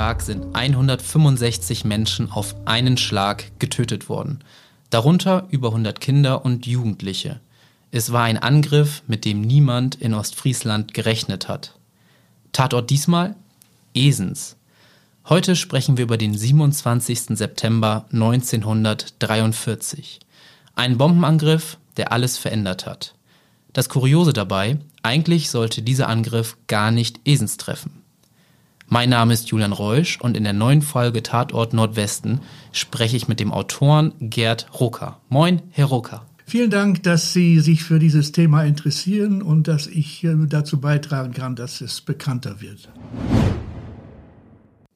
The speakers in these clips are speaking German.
Tag sind 165 Menschen auf einen Schlag getötet worden, darunter über 100 Kinder und Jugendliche. Es war ein Angriff, mit dem niemand in Ostfriesland gerechnet hat. Tatort diesmal Esens. Heute sprechen wir über den 27. September 1943. Ein Bombenangriff, der alles verändert hat. Das Kuriose dabei, eigentlich sollte dieser Angriff gar nicht Esens treffen. Mein Name ist Julian Reusch und in der neuen Folge Tatort Nordwesten spreche ich mit dem Autoren Gerd Rucker. Moin, Herr Rucker. Vielen Dank, dass Sie sich für dieses Thema interessieren und dass ich äh, dazu beitragen kann, dass es bekannter wird.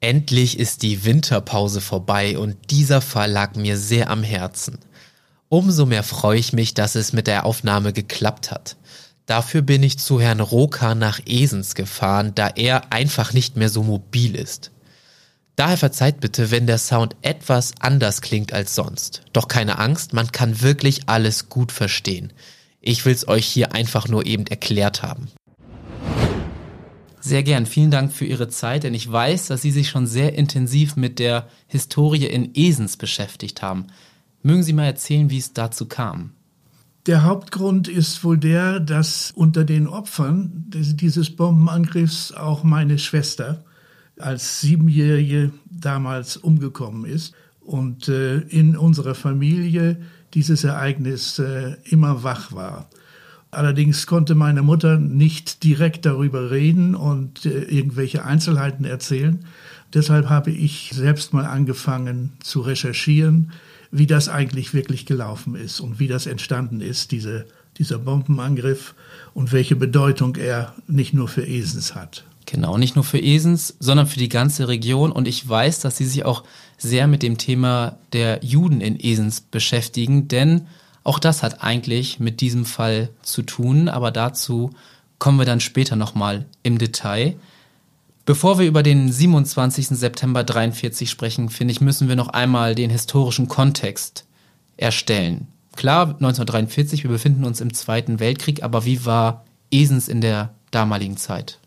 Endlich ist die Winterpause vorbei und dieser Fall lag mir sehr am Herzen. Umso mehr freue ich mich, dass es mit der Aufnahme geklappt hat. Dafür bin ich zu Herrn Roka nach Esens gefahren, da er einfach nicht mehr so mobil ist. Daher verzeiht bitte, wenn der Sound etwas anders klingt als sonst. Doch keine Angst, man kann wirklich alles gut verstehen. Ich will's euch hier einfach nur eben erklärt haben. Sehr gern, vielen Dank für Ihre Zeit, denn ich weiß, dass Sie sich schon sehr intensiv mit der Historie in Esens beschäftigt haben. Mögen Sie mal erzählen, wie es dazu kam? Der Hauptgrund ist wohl der, dass unter den Opfern dieses Bombenangriffs auch meine Schwester als Siebenjährige damals umgekommen ist und äh, in unserer Familie dieses Ereignis äh, immer wach war. Allerdings konnte meine Mutter nicht direkt darüber reden und äh, irgendwelche Einzelheiten erzählen. Deshalb habe ich selbst mal angefangen zu recherchieren, wie das eigentlich wirklich gelaufen ist und wie das entstanden ist, diese, dieser Bombenangriff und welche Bedeutung er nicht nur für Esens hat. Genau, nicht nur für Esens, sondern für die ganze Region. Und ich weiß, dass Sie sich auch sehr mit dem Thema der Juden in Esens beschäftigen, denn auch das hat eigentlich mit diesem Fall zu tun, aber dazu kommen wir dann später nochmal im Detail. Bevor wir über den 27. September 43 sprechen, finde ich, müssen wir noch einmal den historischen Kontext erstellen. Klar, 1943, wir befinden uns im Zweiten Weltkrieg, aber wie war Esens in der damaligen Zeit?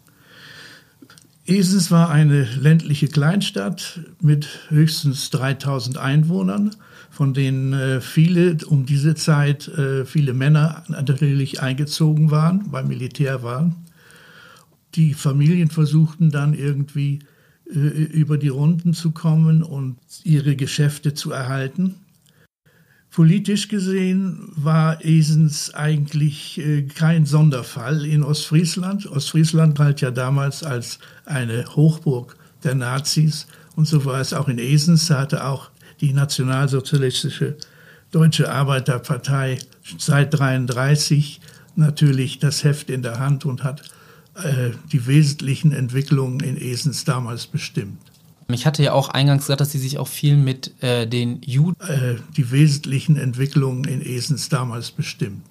Esens war eine ländliche Kleinstadt mit höchstens 3000 Einwohnern von denen äh, viele um diese Zeit, äh, viele Männer natürlich eingezogen waren, beim Militär waren. Die Familien versuchten dann irgendwie äh, über die Runden zu kommen und ihre Geschäfte zu erhalten. Politisch gesehen war Esens eigentlich äh, kein Sonderfall in Ostfriesland. Ostfriesland galt ja damals als eine Hochburg der Nazis und so war es auch in Esens. Da hatte auch die nationalsozialistische Deutsche Arbeiterpartei seit 1933 natürlich das Heft in der Hand und hat äh, die wesentlichen Entwicklungen in Esens damals bestimmt. Ich hatte ja auch eingangs gesagt, dass Sie sich auch viel mit äh, den Juden. Äh, die wesentlichen Entwicklungen in Esens damals bestimmt.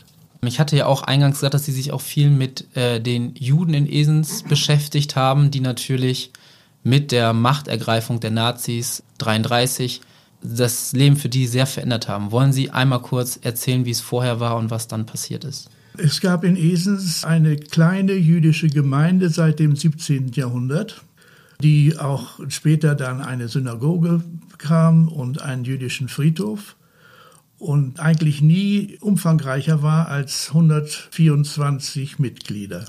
Ich hatte ja auch eingangs gesagt, dass Sie sich auch viel mit äh, den Juden in Esens beschäftigt haben, die natürlich mit der Machtergreifung der Nazis 33 das Leben für die sehr verändert haben. Wollen Sie einmal kurz erzählen, wie es vorher war und was dann passiert ist? Es gab in Esens eine kleine jüdische Gemeinde seit dem 17. Jahrhundert, die auch später dann eine Synagoge bekam und einen jüdischen Friedhof und eigentlich nie umfangreicher war als 124 Mitglieder.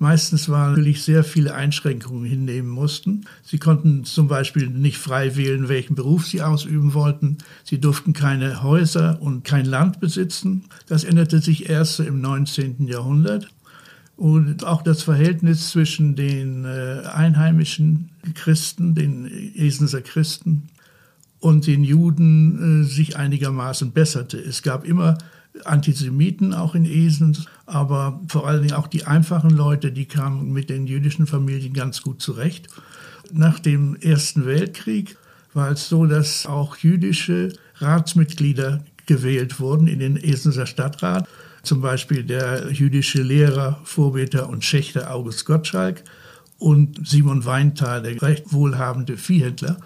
Meistens waren natürlich sehr viele Einschränkungen hinnehmen mussten. Sie konnten zum Beispiel nicht frei wählen, welchen Beruf sie ausüben wollten. Sie durften keine Häuser und kein Land besitzen. Das änderte sich erst im 19. Jahrhundert. Und auch das Verhältnis zwischen den äh, einheimischen Christen, den Esenser Christen und den Juden äh, sich einigermaßen besserte. Es gab immer Antisemiten auch in Esen, aber vor allen Dingen auch die einfachen Leute, die kamen mit den jüdischen Familien ganz gut zurecht. Nach dem Ersten Weltkrieg war es so, dass auch jüdische Ratsmitglieder gewählt wurden in den Esenser Stadtrat. Zum Beispiel der jüdische Lehrer, Vorbeter und Schächter August Gottschalk und Simon Weinthal, der recht wohlhabende Viehhändler.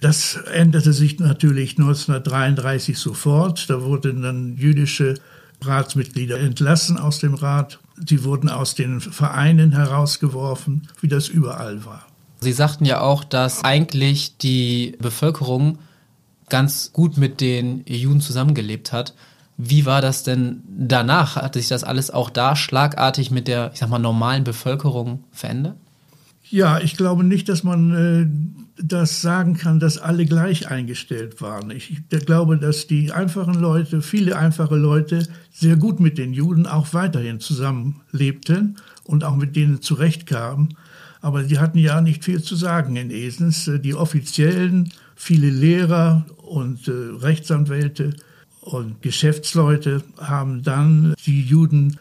Das änderte sich natürlich 1933 sofort. Da wurden dann jüdische Ratsmitglieder entlassen aus dem Rat. Sie wurden aus den Vereinen herausgeworfen, wie das überall war. Sie sagten ja auch, dass eigentlich die Bevölkerung ganz gut mit den Juden zusammengelebt hat. Wie war das denn danach? Hat sich das alles auch da schlagartig mit der, ich sag mal, normalen Bevölkerung verändert? Ja, ich glaube nicht, dass man äh, das sagen kann, dass alle gleich eingestellt waren. Ich, ich glaube, dass die einfachen Leute, viele einfache Leute, sehr gut mit den Juden auch weiterhin zusammenlebten und auch mit denen zurechtkamen. Aber die hatten ja nicht viel zu sagen in Esens. Die Offiziellen, viele Lehrer und äh, Rechtsanwälte und Geschäftsleute haben dann die Juden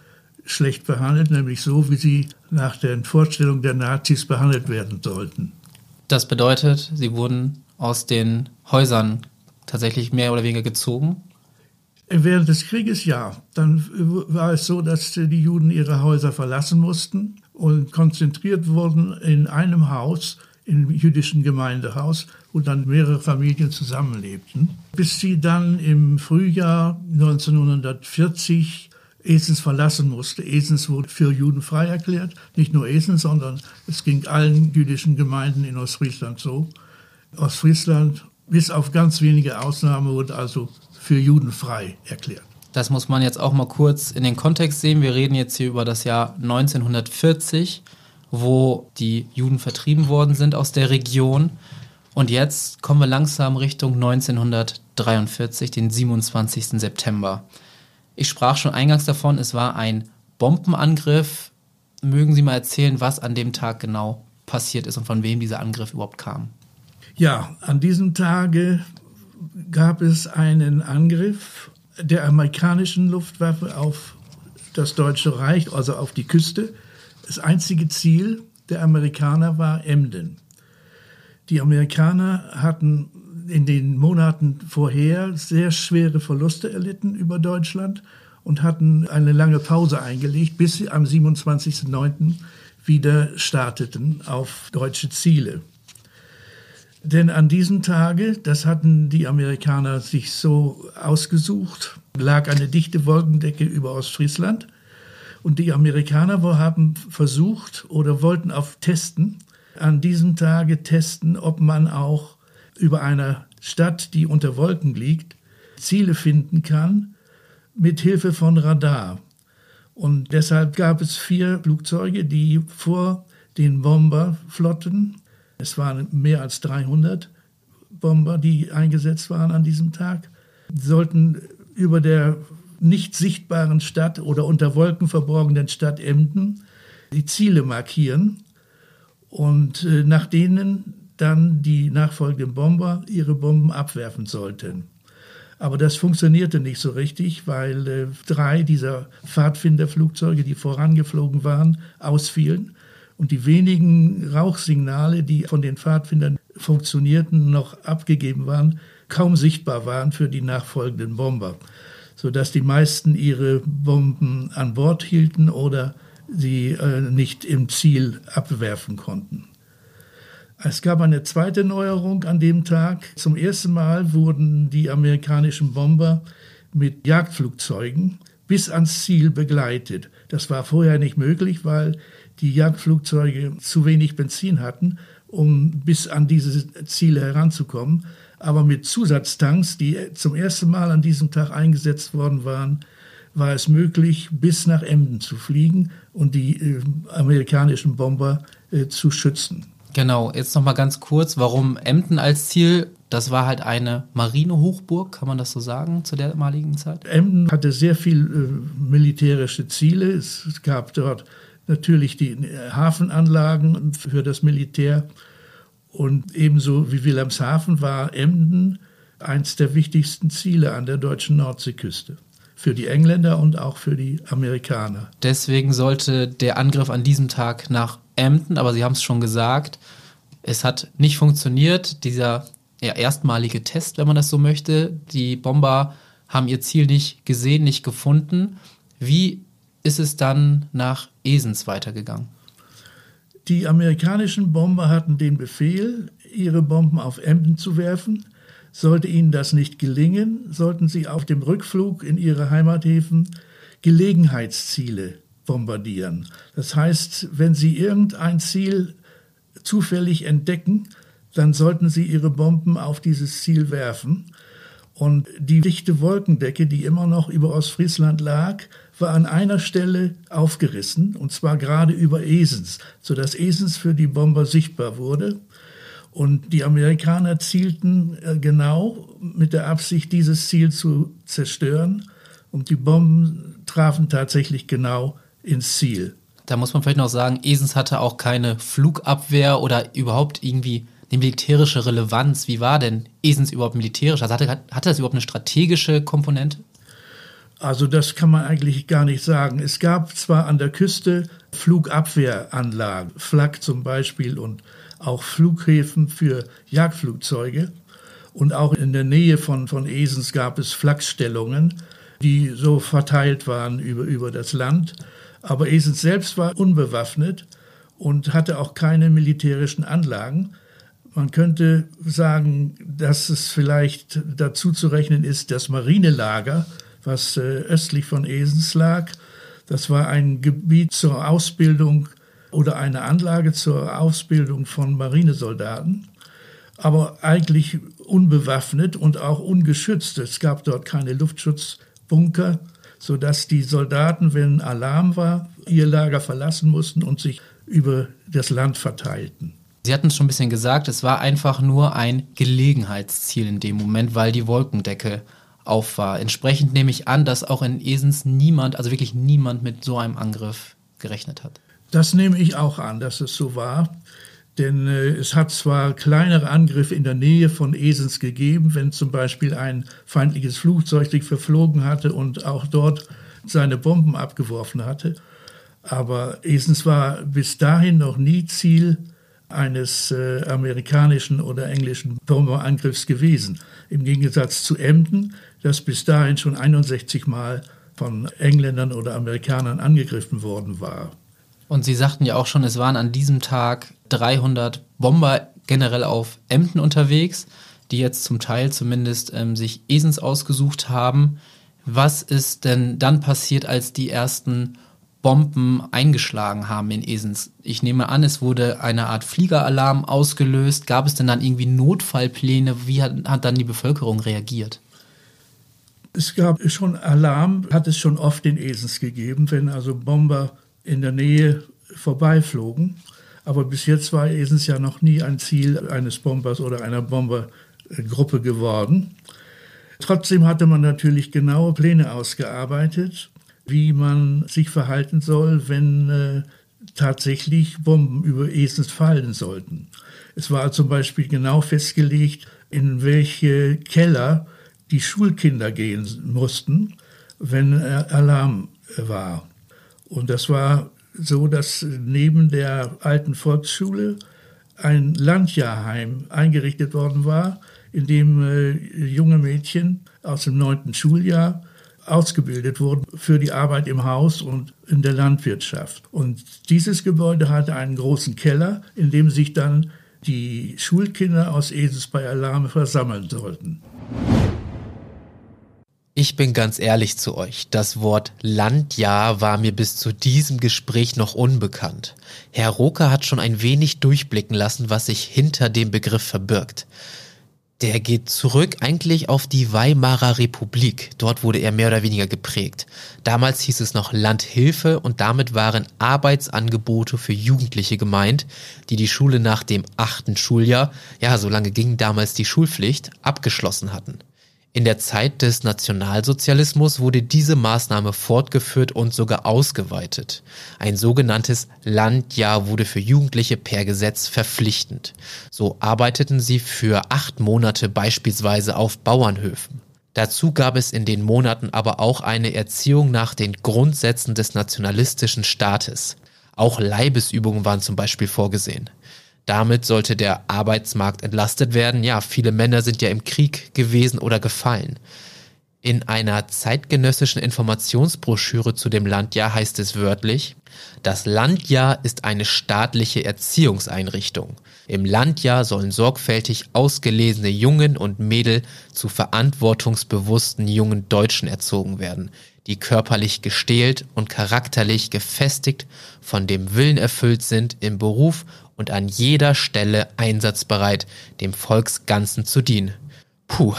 schlecht behandelt, nämlich so, wie sie nach den Vorstellungen der Nazis behandelt werden sollten. Das bedeutet, sie wurden aus den Häusern tatsächlich mehr oder weniger gezogen? Während des Krieges ja. Dann war es so, dass die Juden ihre Häuser verlassen mussten und konzentriert wurden in einem Haus, im jüdischen Gemeindehaus, wo dann mehrere Familien zusammenlebten, bis sie dann im Frühjahr 1940 Esens verlassen musste. Esens wurde für Juden frei erklärt. Nicht nur Esens, sondern es ging allen jüdischen Gemeinden in Ostfriesland so. Ostfriesland, bis auf ganz wenige Ausnahmen, wurde also für Juden frei erklärt. Das muss man jetzt auch mal kurz in den Kontext sehen. Wir reden jetzt hier über das Jahr 1940, wo die Juden vertrieben worden sind aus der Region. Und jetzt kommen wir langsam Richtung 1943, den 27. September. Ich sprach schon eingangs davon, es war ein Bombenangriff. Mögen Sie mal erzählen, was an dem Tag genau passiert ist und von wem dieser Angriff überhaupt kam? Ja, an diesem Tage gab es einen Angriff der amerikanischen Luftwaffe auf das Deutsche Reich, also auf die Küste. Das einzige Ziel der Amerikaner war Emden. Die Amerikaner hatten in den Monaten vorher sehr schwere Verluste erlitten über Deutschland und hatten eine lange Pause eingelegt, bis sie am 27.09. wieder starteten auf deutsche Ziele. Denn an diesem Tage, das hatten die Amerikaner sich so ausgesucht, lag eine dichte Wolkendecke über Ostfriesland. Und die Amerikaner haben versucht oder wollten auf testen, an diesem Tage testen, ob man auch über einer Stadt, die unter Wolken liegt, Ziele finden kann mit Hilfe von Radar. Und deshalb gab es vier Flugzeuge, die vor den Bomberflotten, es waren mehr als 300 Bomber, die eingesetzt waren an diesem Tag, sollten über der nicht sichtbaren Stadt oder unter Wolken verborgenen Stadt Emden die Ziele markieren und äh, nach denen dann die nachfolgenden Bomber ihre Bomben abwerfen sollten. Aber das funktionierte nicht so richtig, weil äh, drei dieser Pfadfinderflugzeuge, die vorangeflogen waren, ausfielen und die wenigen Rauchsignale, die von den Pfadfindern funktionierten, noch abgegeben waren, kaum sichtbar waren für die nachfolgenden Bomber, sodass die meisten ihre Bomben an Bord hielten oder sie äh, nicht im Ziel abwerfen konnten. Es gab eine zweite Neuerung an dem Tag. Zum ersten Mal wurden die amerikanischen Bomber mit Jagdflugzeugen bis ans Ziel begleitet. Das war vorher nicht möglich, weil die Jagdflugzeuge zu wenig Benzin hatten, um bis an diese Ziele heranzukommen. Aber mit Zusatztanks, die zum ersten Mal an diesem Tag eingesetzt worden waren, war es möglich, bis nach Emden zu fliegen und die äh, amerikanischen Bomber äh, zu schützen. Genau, jetzt nochmal ganz kurz, warum Emden als Ziel? Das war halt eine Marinehochburg, kann man das so sagen, zu der damaligen Zeit? Emden hatte sehr viel äh, militärische Ziele. Es gab dort natürlich die äh, Hafenanlagen für das Militär. Und ebenso wie Wilhelmshaven war Emden eins der wichtigsten Ziele an der deutschen Nordseeküste. Für die Engländer und auch für die Amerikaner. Deswegen sollte der Angriff an diesem Tag nach Emden, aber Sie haben es schon gesagt, es hat nicht funktioniert. Dieser ja, erstmalige Test, wenn man das so möchte. Die Bomber haben ihr Ziel nicht gesehen, nicht gefunden. Wie ist es dann nach Esens weitergegangen? Die amerikanischen Bomber hatten den Befehl, ihre Bomben auf Emden zu werfen. Sollte ihnen das nicht gelingen, sollten sie auf dem Rückflug in ihre Heimathäfen Gelegenheitsziele bombardieren. Das heißt, wenn sie irgendein Ziel zufällig entdecken, dann sollten sie ihre Bomben auf dieses Ziel werfen. Und die dichte Wolkendecke, die immer noch über Ostfriesland lag, war an einer Stelle aufgerissen, und zwar gerade über Esens, sodass Esens für die Bomber sichtbar wurde. Und die Amerikaner zielten äh, genau mit der Absicht, dieses Ziel zu zerstören. Und die Bomben trafen tatsächlich genau ins Ziel. Da muss man vielleicht noch sagen, Esens hatte auch keine Flugabwehr oder überhaupt irgendwie eine militärische Relevanz. Wie war denn Esens überhaupt militärisch? Also hatte, hatte das überhaupt eine strategische Komponente? Also das kann man eigentlich gar nicht sagen. Es gab zwar an der Küste Flugabwehranlagen, Flak zum Beispiel und auch Flughäfen für Jagdflugzeuge. Und auch in der Nähe von, von Esens gab es Flakstellungen, die so verteilt waren über, über das Land. Aber Esens selbst war unbewaffnet und hatte auch keine militärischen Anlagen. Man könnte sagen, dass es vielleicht dazu zu rechnen ist, das Marinelager, was äh, östlich von Esens lag. Das war ein Gebiet zur Ausbildung oder eine Anlage zur Ausbildung von Marinesoldaten, aber eigentlich unbewaffnet und auch ungeschützt. Es gab dort keine Luftschutzbunker, sodass die Soldaten, wenn Alarm war, ihr Lager verlassen mussten und sich über das Land verteilten. Sie hatten es schon ein bisschen gesagt, es war einfach nur ein Gelegenheitsziel in dem Moment, weil die Wolkendecke auf war. Entsprechend nehme ich an, dass auch in Esens niemand, also wirklich niemand mit so einem Angriff gerechnet hat. Das nehme ich auch an, dass es so war. Denn äh, es hat zwar kleinere Angriffe in der Nähe von Esens gegeben, wenn zum Beispiel ein feindliches Flugzeug sich verflogen hatte und auch dort seine Bomben abgeworfen hatte. Aber Esens war bis dahin noch nie Ziel eines äh, amerikanischen oder englischen Bomberangriffs gewesen. Im Gegensatz zu Emden, das bis dahin schon 61 Mal von Engländern oder Amerikanern angegriffen worden war. Und Sie sagten ja auch schon, es waren an diesem Tag 300 Bomber generell auf Emden unterwegs, die jetzt zum Teil zumindest ähm, sich Esens ausgesucht haben. Was ist denn dann passiert, als die ersten Bomben eingeschlagen haben in Esens. Ich nehme an, es wurde eine Art Fliegeralarm ausgelöst. Gab es denn dann irgendwie Notfallpläne? Wie hat, hat dann die Bevölkerung reagiert? Es gab schon Alarm, hat es schon oft in Esens gegeben, wenn also Bomber in der Nähe vorbeiflogen. Aber bis jetzt war Esens ja noch nie ein Ziel eines Bombers oder einer Bombergruppe geworden. Trotzdem hatte man natürlich genaue Pläne ausgearbeitet wie man sich verhalten soll, wenn äh, tatsächlich Bomben über Esens fallen sollten. Es war zum Beispiel genau festgelegt, in welche Keller die Schulkinder gehen mussten, wenn äh, Alarm war. Und das war so, dass neben der alten Volksschule ein Landjahrheim eingerichtet worden war, in dem äh, junge Mädchen aus dem neunten Schuljahr ausgebildet wurden für die Arbeit im Haus und in der Landwirtschaft. Und dieses Gebäude hatte einen großen Keller, in dem sich dann die Schulkinder aus Esens bei Alarme versammeln sollten. Ich bin ganz ehrlich zu euch, das Wort Landjahr war mir bis zu diesem Gespräch noch unbekannt. Herr Roker hat schon ein wenig durchblicken lassen, was sich hinter dem Begriff verbirgt. Der geht zurück eigentlich auf die Weimarer Republik. Dort wurde er mehr oder weniger geprägt. Damals hieß es noch Landhilfe und damit waren Arbeitsangebote für Jugendliche gemeint, die die Schule nach dem achten Schuljahr, ja, so lange ging damals die Schulpflicht, abgeschlossen hatten. In der Zeit des Nationalsozialismus wurde diese Maßnahme fortgeführt und sogar ausgeweitet. Ein sogenanntes Landjahr wurde für Jugendliche per Gesetz verpflichtend. So arbeiteten sie für acht Monate beispielsweise auf Bauernhöfen. Dazu gab es in den Monaten aber auch eine Erziehung nach den Grundsätzen des nationalistischen Staates. Auch Leibesübungen waren zum Beispiel vorgesehen. Damit sollte der Arbeitsmarkt entlastet werden. Ja, viele Männer sind ja im Krieg gewesen oder gefallen. In einer zeitgenössischen Informationsbroschüre zu dem Landjahr heißt es wörtlich, das Landjahr ist eine staatliche Erziehungseinrichtung. Im Landjahr sollen sorgfältig ausgelesene Jungen und Mädel zu verantwortungsbewussten jungen Deutschen erzogen werden, die körperlich gestählt und charakterlich gefestigt von dem Willen erfüllt sind, im Beruf und an jeder Stelle einsatzbereit, dem Volksganzen zu dienen. Puh,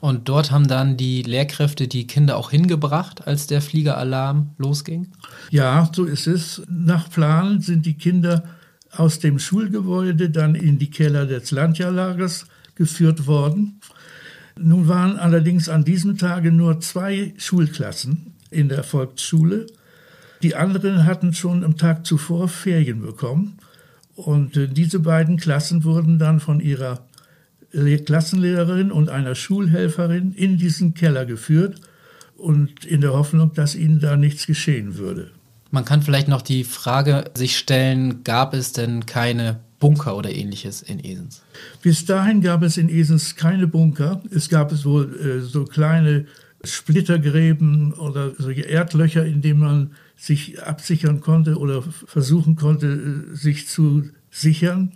und dort haben dann die Lehrkräfte die Kinder auch hingebracht, als der Fliegeralarm losging? Ja, so ist es. Nach Plan sind die Kinder aus dem Schulgebäude dann in die Keller des Landjahrlagers geführt worden. Nun waren allerdings an diesem Tage nur zwei Schulklassen in der Volksschule. Die anderen hatten schon am Tag zuvor Ferien bekommen. Und äh, diese beiden Klassen wurden dann von ihrer Klassenlehrerin und einer Schulhelferin in diesen Keller geführt und in der Hoffnung, dass ihnen da nichts geschehen würde. Man kann vielleicht noch die Frage sich stellen, gab es denn keine Bunker oder ähnliches in Esens? Bis dahin gab es in Esens keine Bunker. Es gab es wohl äh, so kleine Splittergräben oder solche Erdlöcher, in denen man sich absichern konnte oder versuchen konnte, äh, sich zu sichern.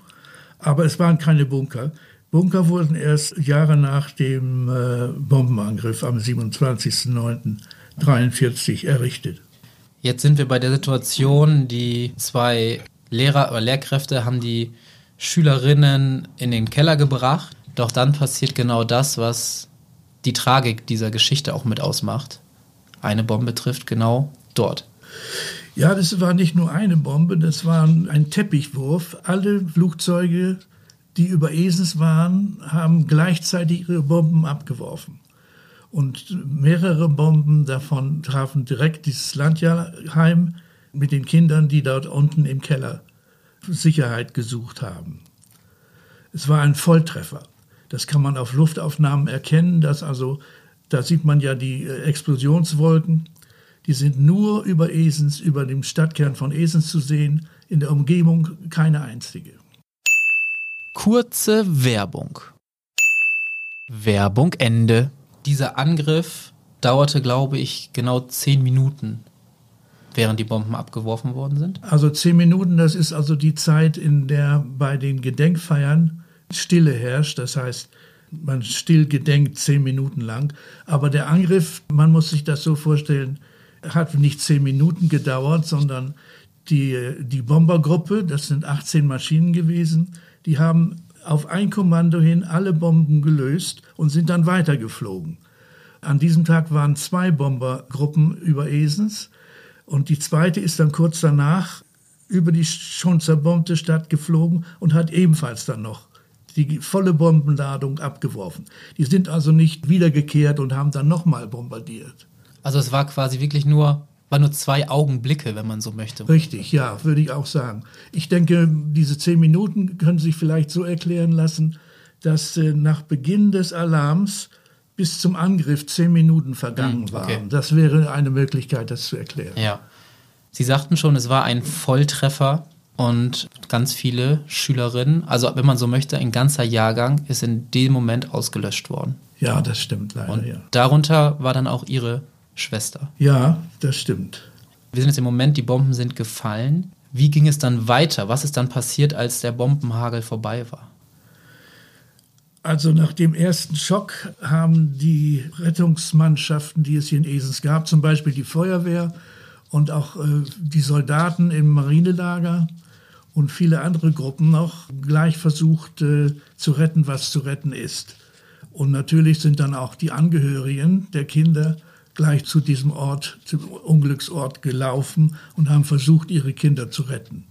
Aber es waren keine Bunker. Bunker wurden erst Jahre nach dem äh, Bombenangriff am 27.09.43 errichtet. Jetzt sind wir bei der Situation, die zwei Lehrer oder Lehrkräfte haben die Schülerinnen in den Keller gebracht. Doch dann passiert genau das, was die Tragik dieser Geschichte auch mit ausmacht. Eine Bombe trifft genau dort. Ja, das war nicht nur eine Bombe, das war ein Teppichwurf. Alle Flugzeuge die über Esens waren, haben gleichzeitig ihre Bomben abgeworfen. Und mehrere Bomben davon trafen direkt dieses Landheim mit den Kindern, die dort unten im Keller Sicherheit gesucht haben. Es war ein Volltreffer. Das kann man auf Luftaufnahmen erkennen, dass also, da sieht man ja die äh, Explosionswolken, die sind nur über Esens, über dem Stadtkern von Esens zu sehen, in der Umgebung keine einzige. Kurze Werbung. Werbung Ende. Dieser Angriff dauerte, glaube ich, genau zehn Minuten, während die Bomben abgeworfen worden sind. Also zehn Minuten, das ist also die Zeit, in der bei den Gedenkfeiern Stille herrscht. Das heißt, man still gedenkt zehn Minuten lang. Aber der Angriff, man muss sich das so vorstellen, hat nicht zehn Minuten gedauert, sondern die, die Bombergruppe, das sind 18 Maschinen gewesen, die haben auf ein Kommando hin alle Bomben gelöst und sind dann weitergeflogen. An diesem Tag waren zwei Bombergruppen über Esens und die zweite ist dann kurz danach über die schon zerbombte Stadt geflogen und hat ebenfalls dann noch die volle Bombenladung abgeworfen. Die sind also nicht wiedergekehrt und haben dann nochmal bombardiert. Also es war quasi wirklich nur war nur zwei Augenblicke, wenn man so möchte. Richtig, ja, würde ich auch sagen. Ich denke, diese zehn Minuten können sich vielleicht so erklären lassen, dass äh, nach Beginn des Alarms bis zum Angriff zehn Minuten vergangen hm, okay. waren. Das wäre eine Möglichkeit, das zu erklären. Ja. Sie sagten schon, es war ein Volltreffer und ganz viele Schülerinnen, also wenn man so möchte, ein ganzer Jahrgang ist in dem Moment ausgelöscht worden. Ja, das stimmt leider. Und ja. darunter war dann auch ihre Schwester. Ja, das stimmt. Wir sind jetzt im Moment, die Bomben sind gefallen. Wie ging es dann weiter? Was ist dann passiert, als der Bombenhagel vorbei war? Also nach dem ersten Schock haben die Rettungsmannschaften, die es hier in Esens gab, zum Beispiel die Feuerwehr und auch äh, die Soldaten im Marinelager und viele andere Gruppen noch gleich versucht äh, zu retten, was zu retten ist. Und natürlich sind dann auch die Angehörigen der Kinder gleich zu diesem Ort, zum Unglücksort gelaufen und haben versucht, ihre Kinder zu retten.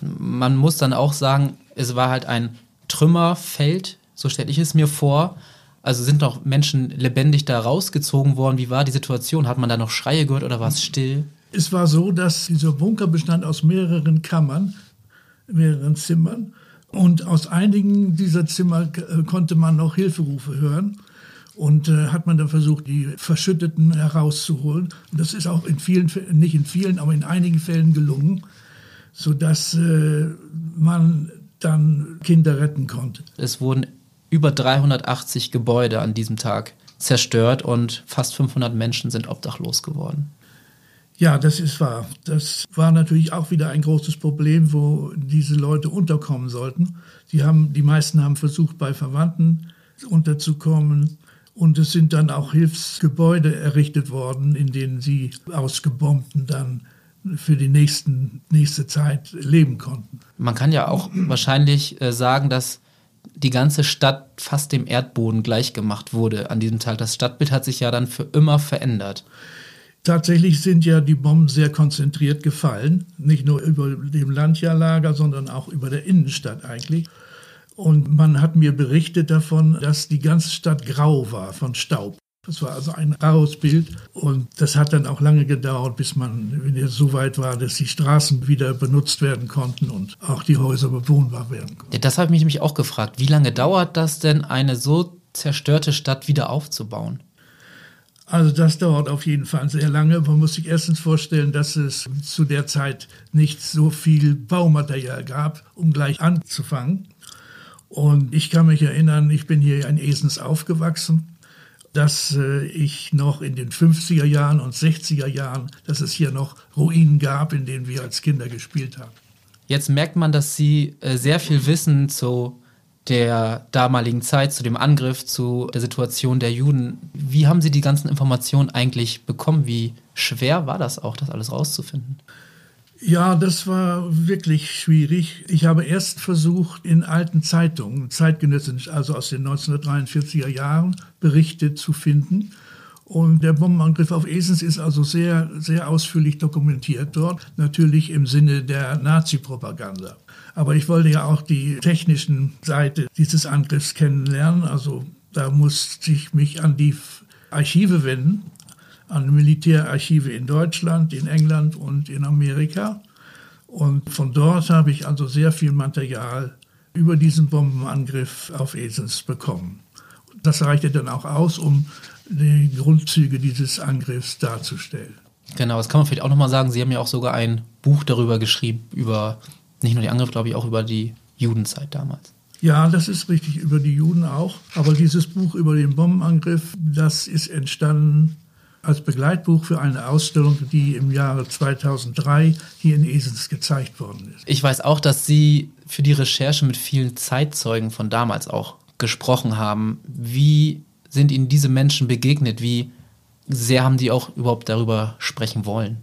Man muss dann auch sagen, es war halt ein Trümmerfeld, so stelle ich es mir vor. Also sind noch Menschen lebendig da rausgezogen worden. Wie war die Situation? Hat man da noch Schreie gehört oder war es still? Es war so, dass dieser Bunker bestand aus mehreren Kammern, mehreren Zimmern. Und aus einigen dieser Zimmer äh, konnte man noch Hilferufe hören. Und äh, hat man dann versucht, die Verschütteten herauszuholen. Und das ist auch in vielen, nicht in vielen, aber in einigen Fällen gelungen, sodass äh, man dann Kinder retten konnte. Es wurden über 380 Gebäude an diesem Tag zerstört und fast 500 Menschen sind obdachlos geworden. Ja, das ist wahr. Das war natürlich auch wieder ein großes Problem, wo diese Leute unterkommen sollten. Die, haben, die meisten haben versucht, bei Verwandten unterzukommen. Und es sind dann auch Hilfsgebäude errichtet worden, in denen sie ausgebombten dann für die nächsten, nächste Zeit leben konnten. Man kann ja auch wahrscheinlich äh, sagen, dass die ganze Stadt fast dem Erdboden gleichgemacht wurde an diesem Tag. Das Stadtbild hat sich ja dann für immer verändert. Tatsächlich sind ja die Bomben sehr konzentriert gefallen, nicht nur über dem Landjahrlager, sondern auch über der Innenstadt eigentlich. Und man hat mir berichtet davon, dass die ganze Stadt grau war von Staub. Das war also ein raues Bild und das hat dann auch lange gedauert, bis man so weit war, dass die Straßen wieder benutzt werden konnten und auch die Häuser bewohnbar werden konnten. Ja, das habe ich mich nämlich auch gefragt. Wie lange dauert das denn, eine so zerstörte Stadt wieder aufzubauen? Also das dauert auf jeden Fall sehr lange. Man muss sich erstens vorstellen, dass es zu der Zeit nicht so viel Baumaterial gab, um gleich anzufangen. Und ich kann mich erinnern, ich bin hier in Esens aufgewachsen dass äh, ich noch in den 50er Jahren und 60er Jahren, dass es hier noch Ruinen gab, in denen wir als Kinder gespielt haben. Jetzt merkt man, dass Sie äh, sehr viel wissen zu der damaligen Zeit, zu dem Angriff, zu der Situation der Juden. Wie haben Sie die ganzen Informationen eigentlich bekommen? Wie schwer war das auch, das alles rauszufinden? Ja, das war wirklich schwierig. Ich habe erst versucht, in alten Zeitungen, zeitgenössisch, also aus den 1943er Jahren, Berichte zu finden. Und der Bombenangriff auf Esens ist also sehr, sehr ausführlich dokumentiert dort, natürlich im Sinne der Nazi-Propaganda. Aber ich wollte ja auch die technischen Seite dieses Angriffs kennenlernen. Also da musste ich mich an die Archive wenden an Militärarchive in Deutschland, in England und in Amerika. Und von dort habe ich also sehr viel Material über diesen Bombenangriff auf Esens bekommen. Das reichte dann auch aus, um die Grundzüge dieses Angriffs darzustellen. Genau, das kann man vielleicht auch nochmal sagen. Sie haben ja auch sogar ein Buch darüber geschrieben, über nicht nur den Angriff, glaube ich, auch über die Judenzeit damals. Ja, das ist richtig, über die Juden auch. Aber dieses Buch über den Bombenangriff, das ist entstanden als Begleitbuch für eine Ausstellung, die im Jahre 2003 hier in Esens gezeigt worden ist. Ich weiß auch, dass Sie für die Recherche mit vielen Zeitzeugen von damals auch gesprochen haben. Wie sind Ihnen diese Menschen begegnet? Wie sehr haben die auch überhaupt darüber sprechen wollen?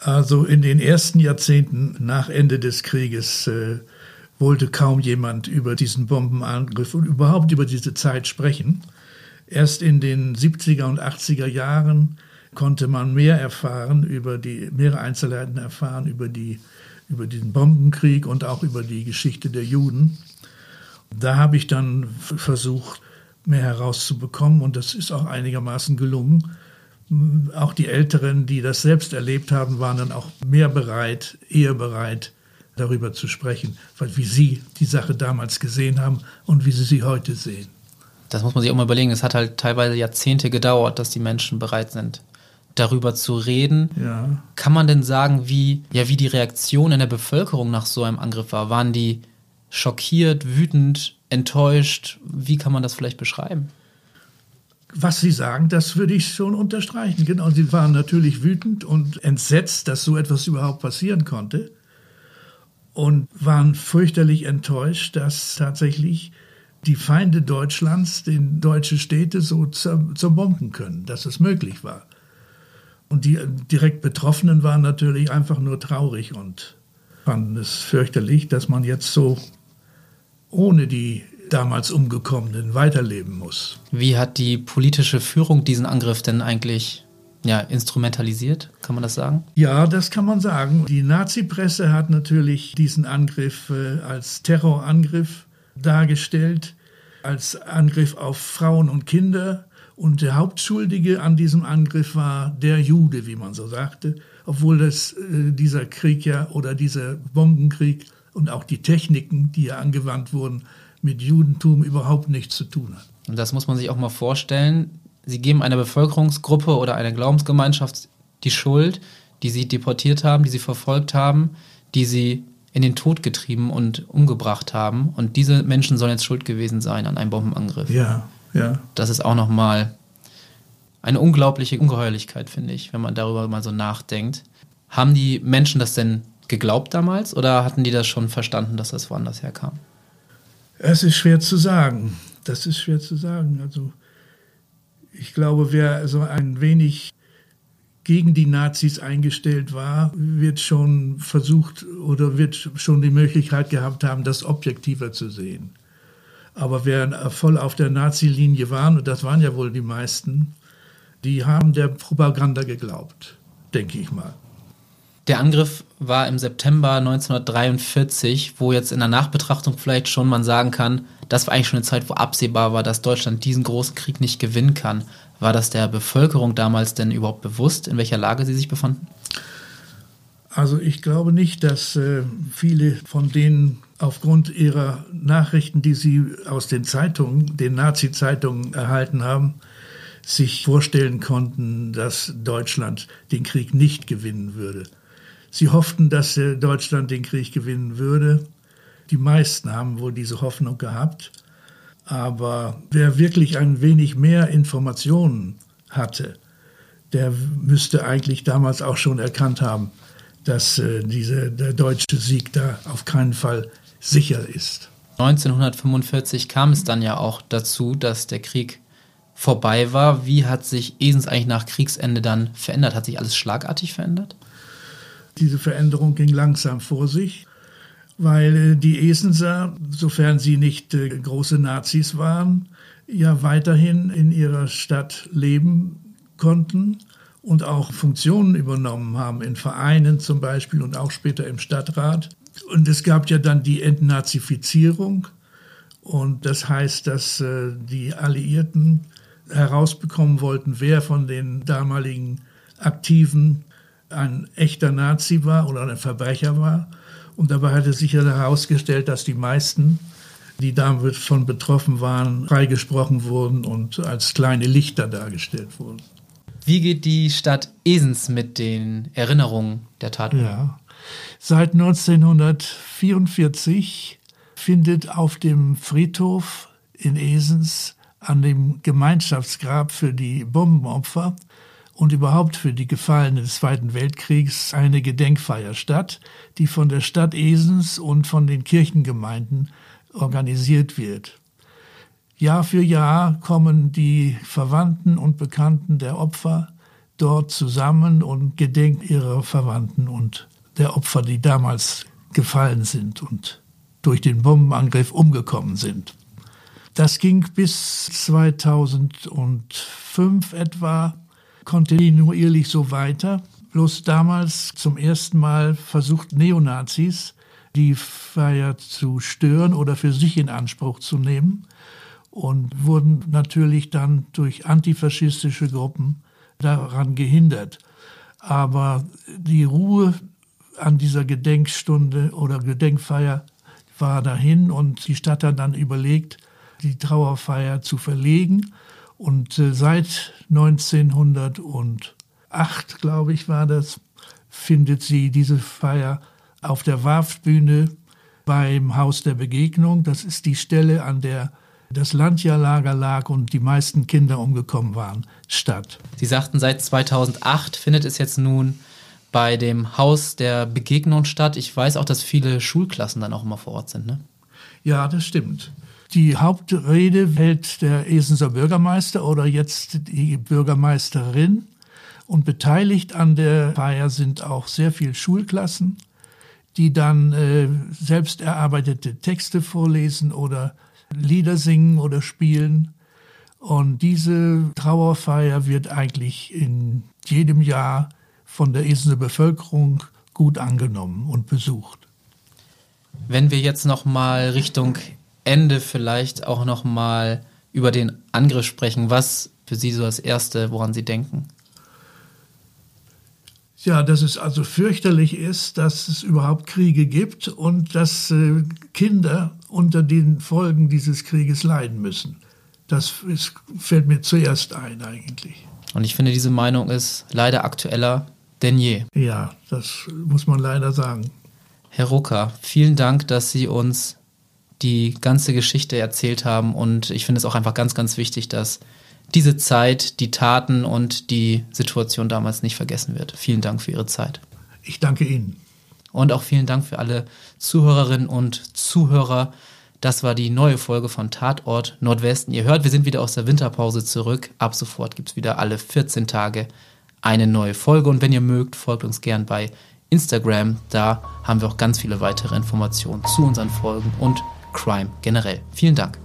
Also in den ersten Jahrzehnten nach Ende des Krieges äh, wollte kaum jemand über diesen Bombenangriff und überhaupt über diese Zeit sprechen. Erst in den 70er und 80er Jahren konnte man mehr erfahren über die, mehrere Einzelheiten erfahren über die, über diesen Bombenkrieg und auch über die Geschichte der Juden. Da habe ich dann versucht, mehr herauszubekommen und das ist auch einigermaßen gelungen. Auch die Älteren, die das selbst erlebt haben, waren dann auch mehr bereit, eher bereit, darüber zu sprechen, wie sie die Sache damals gesehen haben und wie sie sie heute sehen das muss man sich auch mal überlegen, es hat halt teilweise Jahrzehnte gedauert, dass die Menschen bereit sind, darüber zu reden. Ja. Kann man denn sagen, wie, ja, wie die Reaktion in der Bevölkerung nach so einem Angriff war? Waren die schockiert, wütend, enttäuscht? Wie kann man das vielleicht beschreiben? Was Sie sagen, das würde ich schon unterstreichen. Genau, Sie waren natürlich wütend und entsetzt, dass so etwas überhaupt passieren konnte und waren fürchterlich enttäuscht, dass tatsächlich die Feinde Deutschlands den deutsche Städte so zerbomben können, dass es möglich war. Und die direkt Betroffenen waren natürlich einfach nur traurig und fanden es fürchterlich, dass man jetzt so ohne die damals Umgekommenen weiterleben muss. Wie hat die politische Führung diesen Angriff denn eigentlich ja, instrumentalisiert? Kann man das sagen? Ja, das kann man sagen. Die Nazi-Presse hat natürlich diesen Angriff äh, als Terrorangriff dargestellt als Angriff auf Frauen und Kinder. Und der Hauptschuldige an diesem Angriff war der Jude, wie man so sagte, obwohl das, äh, dieser Krieg ja oder dieser Bombenkrieg und auch die Techniken, die ja angewandt wurden, mit Judentum überhaupt nichts zu tun hat. Und das muss man sich auch mal vorstellen. Sie geben einer Bevölkerungsgruppe oder einer Glaubensgemeinschaft die Schuld, die sie deportiert haben, die sie verfolgt haben, die sie in den Tod getrieben und umgebracht haben. Und diese Menschen sollen jetzt schuld gewesen sein an einem Bombenangriff. Ja, ja. Das ist auch nochmal eine unglaubliche Ungeheuerlichkeit, finde ich, wenn man darüber mal so nachdenkt. Haben die Menschen das denn geglaubt damals oder hatten die das schon verstanden, dass das woanders herkam? Es ist schwer zu sagen. Das ist schwer zu sagen. Also ich glaube, wer so ein wenig gegen die Nazis eingestellt war, wird schon versucht oder wird schon die Möglichkeit gehabt haben, das objektiver zu sehen. Aber wer voll auf der Nazi-Linie waren, und das waren ja wohl die meisten, die haben der Propaganda geglaubt, denke ich mal. Der Angriff war im September 1943, wo jetzt in der Nachbetrachtung vielleicht schon man sagen kann, das war eigentlich schon eine Zeit, wo absehbar war, dass Deutschland diesen großen Krieg nicht gewinnen kann. War das der Bevölkerung damals denn überhaupt bewusst, in welcher Lage sie sich befanden? Also ich glaube nicht, dass äh, viele von denen aufgrund ihrer Nachrichten, die sie aus den Zeitungen, den Nazi-Zeitungen erhalten haben, sich vorstellen konnten, dass Deutschland den Krieg nicht gewinnen würde. Sie hofften, dass äh, Deutschland den Krieg gewinnen würde. Die meisten haben wohl diese Hoffnung gehabt. Aber wer wirklich ein wenig mehr Informationen hatte, der müsste eigentlich damals auch schon erkannt haben, dass äh, diese, der deutsche Sieg da auf keinen Fall sicher ist. 1945 kam es dann ja auch dazu, dass der Krieg vorbei war. Wie hat sich Esens eigentlich nach Kriegsende dann verändert? Hat sich alles schlagartig verändert? Diese Veränderung ging langsam vor sich, weil äh, die Esenser, sofern sie nicht äh, große Nazis waren, ja weiterhin in ihrer Stadt leben konnten und auch Funktionen übernommen haben, in Vereinen zum Beispiel und auch später im Stadtrat. Und es gab ja dann die Entnazifizierung. Und das heißt, dass äh, die Alliierten herausbekommen wollten, wer von den damaligen Aktiven ein echter Nazi war oder ein Verbrecher war. Und dabei hatte sich ja herausgestellt, dass die meisten, die davon betroffen waren, freigesprochen wurden und als kleine Lichter dargestellt wurden. Wie geht die Stadt Esens mit den Erinnerungen der Tat um? Ja. Seit 1944 findet auf dem Friedhof in Esens an dem Gemeinschaftsgrab für die Bombenopfer und überhaupt für die Gefallenen des Zweiten Weltkriegs eine Gedenkfeier statt, die von der Stadt Esens und von den Kirchengemeinden organisiert wird. Jahr für Jahr kommen die Verwandten und Bekannten der Opfer dort zusammen und gedenken ihrer Verwandten und der Opfer, die damals gefallen sind und durch den Bombenangriff umgekommen sind. Das ging bis 2005 etwa kontinuierlich so weiter. Bloß damals zum ersten Mal versucht Neonazis, die Feier zu stören oder für sich in Anspruch zu nehmen und wurden natürlich dann durch antifaschistische Gruppen daran gehindert. Aber die Ruhe an dieser Gedenkstunde oder Gedenkfeier war dahin und die Stadt hat dann überlegt, die Trauerfeier zu verlegen und äh, seit 1908, glaube ich, war das, findet sie diese Feier auf der Warftbühne beim Haus der Begegnung. Das ist die Stelle, an der das Landjahrlager lag und die meisten Kinder umgekommen waren, statt. Sie sagten, seit 2008 findet es jetzt nun bei dem Haus der Begegnung statt. Ich weiß auch, dass viele Schulklassen dann auch immer vor Ort sind, ne? Ja, das stimmt. Die Hauptrede hält der Esenser Bürgermeister oder jetzt die Bürgermeisterin. Und beteiligt an der Feier sind auch sehr viele Schulklassen, die dann äh, selbst erarbeitete Texte vorlesen oder Lieder singen oder spielen. Und diese Trauerfeier wird eigentlich in jedem Jahr von der Esener Bevölkerung gut angenommen und besucht. Wenn wir jetzt noch mal Richtung Ende vielleicht auch noch mal über den Angriff sprechen. Was für Sie so das Erste, woran Sie denken? Ja, dass es also fürchterlich ist, dass es überhaupt Kriege gibt und dass äh, Kinder unter den Folgen dieses Krieges leiden müssen. Das ist, fällt mir zuerst ein eigentlich. Und ich finde, diese Meinung ist leider aktueller denn je. Ja, das muss man leider sagen. Herr Rucker, vielen Dank, dass Sie uns die ganze Geschichte erzählt haben und ich finde es auch einfach ganz, ganz wichtig, dass diese Zeit, die Taten und die Situation damals nicht vergessen wird. Vielen Dank für Ihre Zeit. Ich danke Ihnen. Und auch vielen Dank für alle Zuhörerinnen und Zuhörer. Das war die neue Folge von Tatort Nordwesten. Ihr hört, wir sind wieder aus der Winterpause zurück. Ab sofort gibt es wieder alle 14 Tage eine neue Folge. Und wenn ihr mögt, folgt uns gern bei Instagram. Da haben wir auch ganz viele weitere Informationen zu unseren Folgen und Crime generell. Vielen Dank.